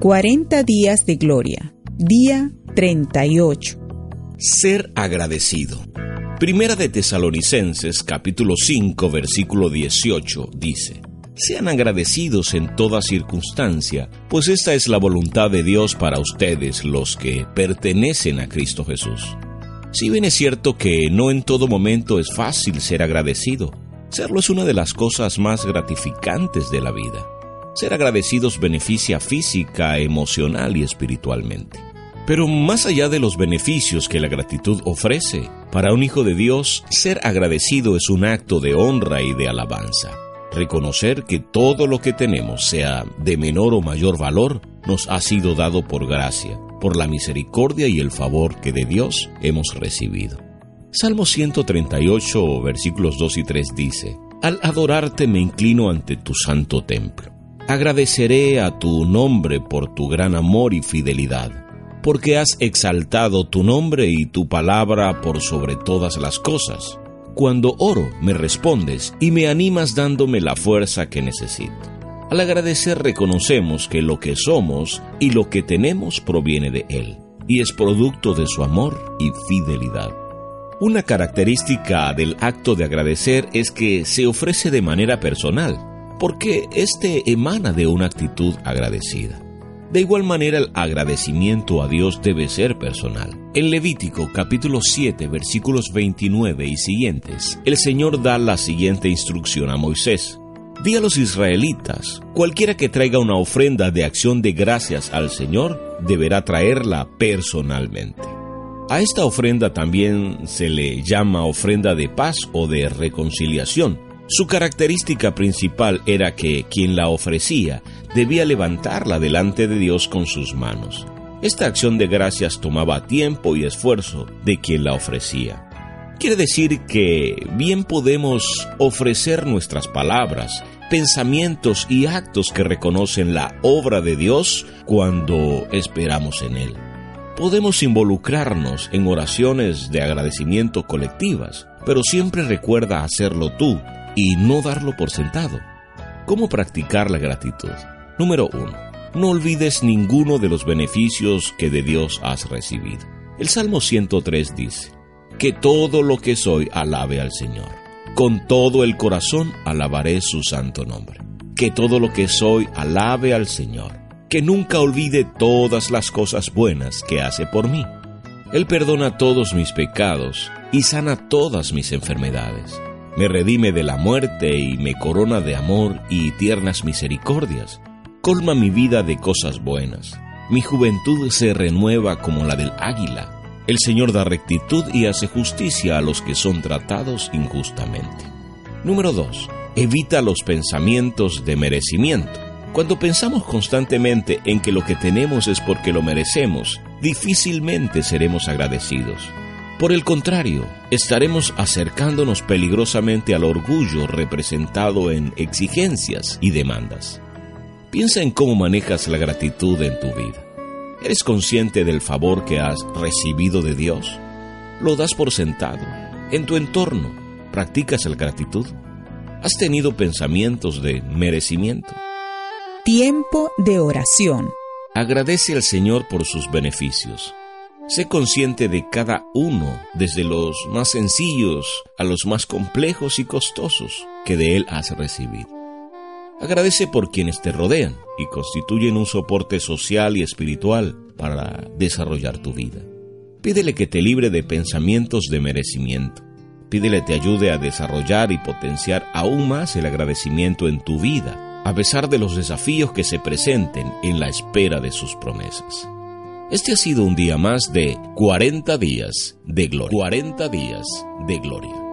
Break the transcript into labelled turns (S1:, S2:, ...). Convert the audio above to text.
S1: 40 días de gloria, día 38.
S2: Ser agradecido. Primera de Tesalonicenses capítulo 5 versículo 18 dice, Sean agradecidos en toda circunstancia, pues esta es la voluntad de Dios para ustedes los que pertenecen a Cristo Jesús. Si bien es cierto que no en todo momento es fácil ser agradecido, serlo es una de las cosas más gratificantes de la vida. Ser agradecidos beneficia física, emocional y espiritualmente. Pero más allá de los beneficios que la gratitud ofrece, para un hijo de Dios, ser agradecido es un acto de honra y de alabanza. Reconocer que todo lo que tenemos, sea de menor o mayor valor, nos ha sido dado por gracia, por la misericordia y el favor que de Dios hemos recibido. Salmo 138, versículos 2 y 3 dice, Al adorarte me inclino ante tu santo templo Agradeceré a tu nombre por tu gran amor y fidelidad, porque has exaltado tu nombre y tu palabra por sobre todas las cosas. Cuando oro, me respondes y me animas dándome la fuerza que necesito. Al agradecer reconocemos que lo que somos y lo que tenemos proviene de Él, y es producto de su amor y fidelidad. Una característica del acto de agradecer es que se ofrece de manera personal, porque éste emana de una actitud agradecida. De igual manera, el agradecimiento a Dios debe ser personal. En Levítico capítulo 7 versículos 29 y siguientes, el Señor da la siguiente instrucción a Moisés. Di a los israelitas, cualquiera que traiga una ofrenda de acción de gracias al Señor, deberá traerla personalmente. A esta ofrenda también se le llama ofrenda de paz o de reconciliación, su característica principal era que quien la ofrecía debía levantarla delante de Dios con sus manos. Esta acción de gracias tomaba tiempo y esfuerzo de quien la ofrecía. Quiere decir que bien podemos ofrecer nuestras palabras, pensamientos y actos que reconocen la obra de Dios cuando esperamos en Él. Podemos involucrarnos en oraciones de agradecimiento colectivas, pero siempre recuerda hacerlo tú y no darlo por sentado. ¿Cómo practicar la gratitud? Número 1. No olvides ninguno de los beneficios que de Dios has recibido. El Salmo 103 dice, Que todo lo que soy alabe al Señor. Con todo el corazón alabaré su santo nombre. Que todo lo que soy alabe al Señor. Que nunca olvide todas las cosas buenas que hace por mí. Él perdona todos mis pecados y sana todas mis enfermedades me redime de la muerte y me corona de amor y tiernas misericordias. Colma mi vida de cosas buenas. Mi juventud se renueva como la del águila. El Señor da rectitud y hace justicia a los que son tratados injustamente. Número 2. Evita los pensamientos de merecimiento. Cuando pensamos constantemente en que lo que tenemos es porque lo merecemos, difícilmente seremos agradecidos. Por el contrario, estaremos acercándonos peligrosamente al orgullo representado en exigencias y demandas. Piensa en cómo manejas la gratitud en tu vida. ¿Eres consciente del favor que has recibido de Dios? ¿Lo das por sentado? ¿En tu entorno practicas la gratitud? ¿Has tenido pensamientos de merecimiento?
S1: Tiempo de oración.
S2: Agradece al Señor por sus beneficios Sé consciente de cada uno, desde los más sencillos a los más complejos y costosos que de Él has recibido. Agradece por quienes te rodean y constituyen un soporte social y espiritual para desarrollar tu vida. Pídele que te libre de pensamientos de merecimiento. Pídele te ayude a desarrollar y potenciar aún más el agradecimiento en tu vida, a pesar de los desafíos que se presenten en la espera de sus promesas. Este ha sido un día más de 40 días de gloria. 40 días de gloria.